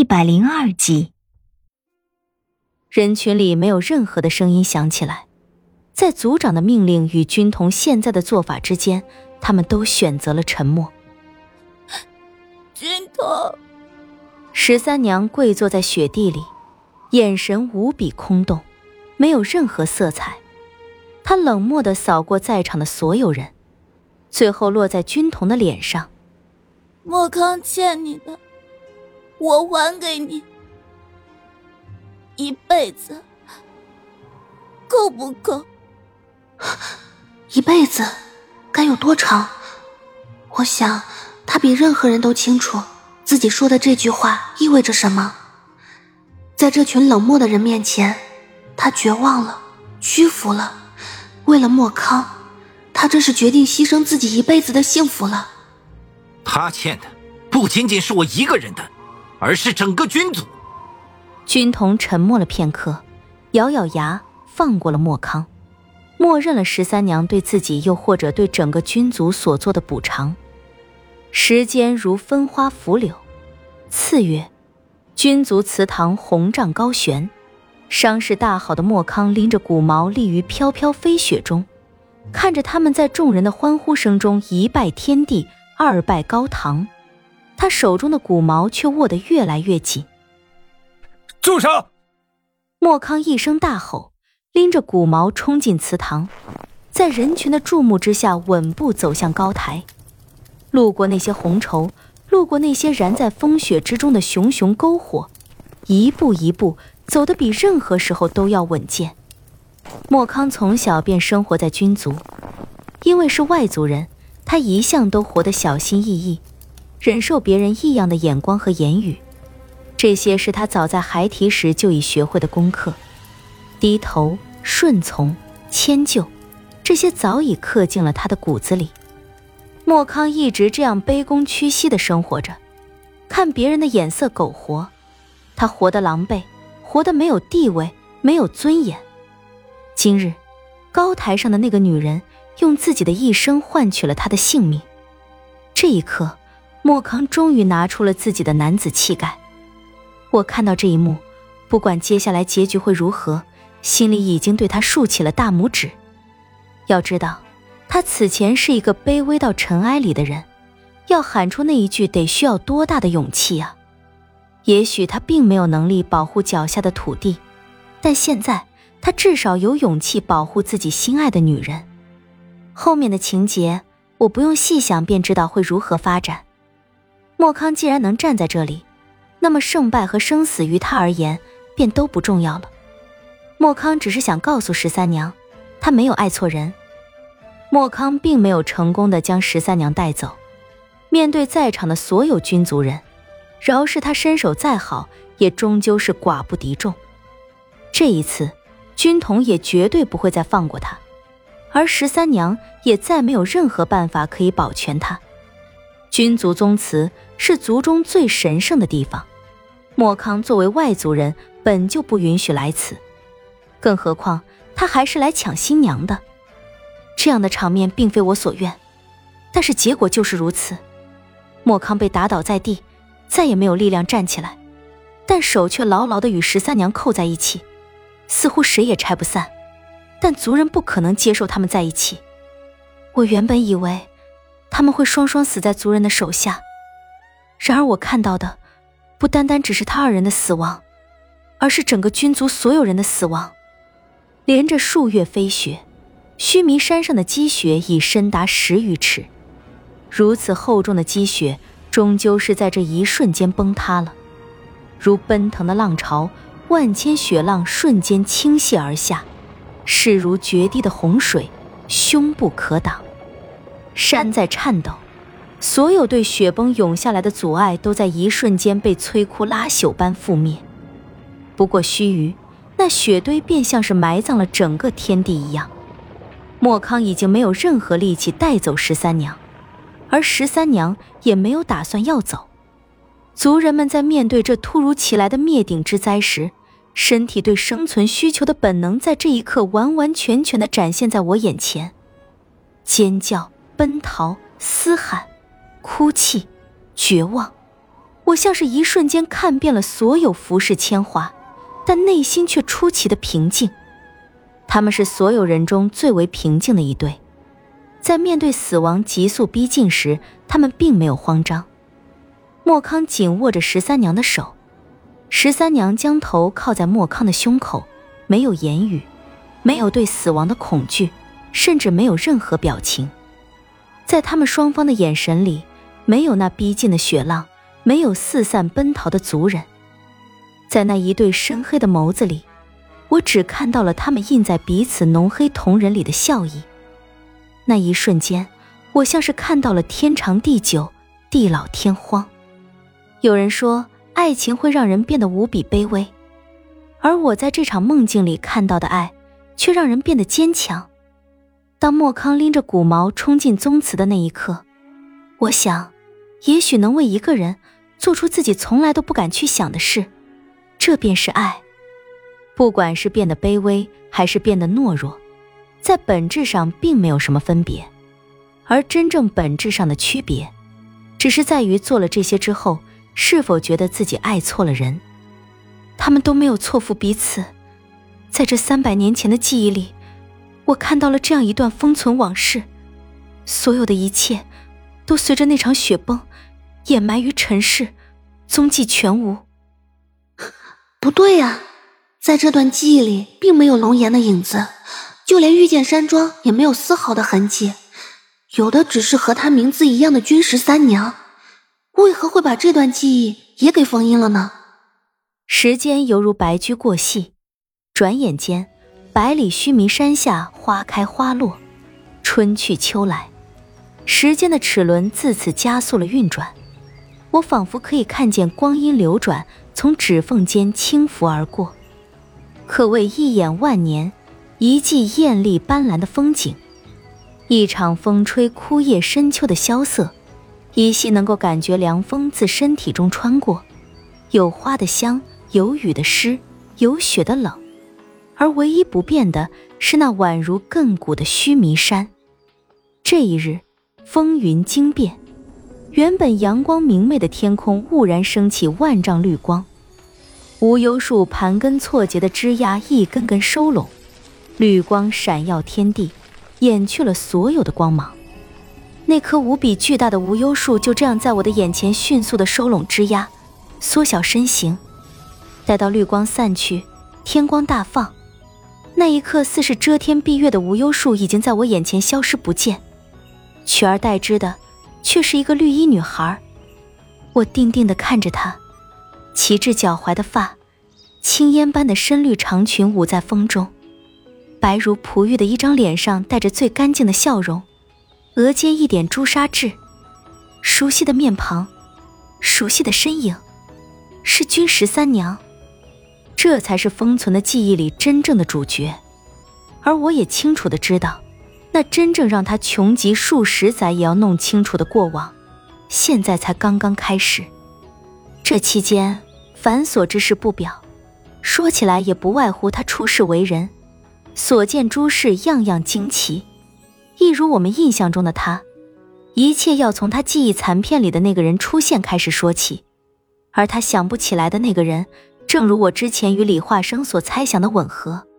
一百零二集，人群里没有任何的声音响起来。在族长的命令与军统现在的做法之间，他们都选择了沉默。军统，十三娘跪坐在雪地里，眼神无比空洞，没有任何色彩。她冷漠的扫过在场的所有人，最后落在军统的脸上。莫康欠你的，我还给你。一辈子，够不够？一辈子该有多长？我想，他比任何人都清楚自己说的这句话意味着什么。在这群冷漠的人面前，他绝望了，屈服了。为了莫康，他这是决定牺牲自己一辈子的幸福了。他欠的不仅仅是我一个人的，而是整个军族。军统沉默了片刻，咬咬牙，放过了莫康。默认了十三娘对自己，又或者对整个军族所做的补偿。时间如分花拂柳，次月，军族祠堂红帐高悬，伤势大好的莫康拎着骨矛立于飘飘飞雪中，看着他们在众人的欢呼声中一拜天地，二拜高堂，他手中的骨矛却握得越来越紧。住手！莫康一声大吼。拎着骨矛冲进祠堂，在人群的注目之下，稳步走向高台。路过那些红绸，路过那些燃在风雪之中的熊熊篝火，一步一步走得比任何时候都要稳健。莫康从小便生活在军族，因为是外族人，他一向都活得小心翼翼，忍受别人异样的眼光和言语。这些是他早在孩提时就已学会的功课。低头、顺从、迁就，这些早已刻进了他的骨子里。莫康一直这样卑躬屈膝的生活着，看别人的眼色苟活，他活得狼狈，活得没有地位，没有尊严。今日，高台上的那个女人用自己的一生换取了他的性命。这一刻，莫康终于拿出了自己的男子气概。我看到这一幕，不管接下来结局会如何。心里已经对他竖起了大拇指。要知道，他此前是一个卑微到尘埃里的人，要喊出那一句得需要多大的勇气啊！也许他并没有能力保护脚下的土地，但现在他至少有勇气保护自己心爱的女人。后面的情节我不用细想便知道会如何发展。莫康既然能站在这里，那么胜败和生死于他而言便都不重要了。莫康只是想告诉十三娘，他没有爱错人。莫康并没有成功的将十三娘带走。面对在场的所有军族人，饶是他身手再好，也终究是寡不敌众。这一次，军统也绝对不会再放过他，而十三娘也再没有任何办法可以保全他。君族宗祠是族中最神圣的地方，莫康作为外族人，本就不允许来此。更何况他还是来抢新娘的，这样的场面并非我所愿，但是结果就是如此。莫康被打倒在地，再也没有力量站起来，但手却牢牢的与十三娘扣在一起，似乎谁也拆不散。但族人不可能接受他们在一起。我原本以为他们会双双死在族人的手下，然而我看到的不单单只是他二人的死亡，而是整个军族所有人的死亡。连着数月飞雪，须弥山上的积雪已深达十余尺。如此厚重的积雪，终究是在这一瞬间崩塌了。如奔腾的浪潮，万千雪浪瞬间倾泻而下，势如决堤的洪水，凶不可挡。山在颤抖，所有对雪崩涌下来的阻碍，都在一瞬间被摧枯拉朽般覆灭。不过须臾。那雪堆便像是埋葬了整个天地一样，莫康已经没有任何力气带走十三娘，而十三娘也没有打算要走。族人们在面对这突如其来的灭顶之灾时，身体对生存需求的本能在这一刻完完全全的展现在我眼前：尖叫、奔逃、嘶喊、哭泣、绝望。我像是一瞬间看遍了所有浮世铅华，但内心却出奇的平静。他们是所有人中最为平静的一对，在面对死亡急速逼近时，他们并没有慌张。莫康紧握着十三娘的手，十三娘将头靠在莫康的胸口，没有言语，没有对死亡的恐惧，甚至没有任何表情。在他们双方的眼神里，没有那逼近的雪浪，没有四散奔逃的族人，在那一对深黑的眸子里。我只看到了他们印在彼此浓黑瞳仁里的笑意。那一瞬间，我像是看到了天长地久，地老天荒。有人说，爱情会让人变得无比卑微，而我在这场梦境里看到的爱，却让人变得坚强。当莫康拎着骨毛冲进宗祠的那一刻，我想，也许能为一个人做出自己从来都不敢去想的事，这便是爱。不管是变得卑微，还是变得懦弱，在本质上并没有什么分别，而真正本质上的区别，只是在于做了这些之后，是否觉得自己爱错了人。他们都没有错付彼此，在这三百年前的记忆里，我看到了这样一段封存往事，所有的一切，都随着那场雪崩，掩埋于尘世，踪迹全无。不对呀。在这段记忆里，并没有龙岩的影子，就连御剑山庄也没有丝毫的痕迹，有的只是和他名字一样的军十三娘。为何会把这段记忆也给封印了呢？时间犹如白驹过隙，转眼间，百里须弥山下花开花落，春去秋来，时间的齿轮自此加速了运转。我仿佛可以看见光阴流转，从指缝间轻拂而过。可谓一眼万年，一季艳丽斑斓的风景，一场风吹枯叶深秋的萧瑟，依稀能够感觉凉风自身体中穿过，有花的香，有雨的湿，有雪的冷，而唯一不变的是那宛如亘古的须弥山。这一日，风云惊变，原本阳光明媚的天空兀然升起万丈绿光。无忧树盘根错节的枝桠一根根收拢，绿光闪耀天地，掩去了所有的光芒。那棵无比巨大的无忧树就这样在我的眼前迅速的收拢枝桠，缩小身形。待到绿光散去，天光大放，那一刻似是遮天蔽月的无忧树已经在我眼前消失不见，取而代之的却是一个绿衣女孩。我定定地看着她。齐至脚踝的发，青烟般的深绿长裙舞在风中，白如璞玉的一张脸上带着最干净的笑容，额间一点朱砂痣，熟悉的面庞，熟悉的身影，是君十三娘，这才是封存的记忆里真正的主角，而我也清楚的知道，那真正让他穷极数十载也要弄清楚的过往，现在才刚刚开始。这期间繁琐之事不表，说起来也不外乎他出世为人，所见诸事样样惊奇，一如我们印象中的他，一切要从他记忆残片里的那个人出现开始说起，而他想不起来的那个人，正如我之前与李化生所猜想的吻合。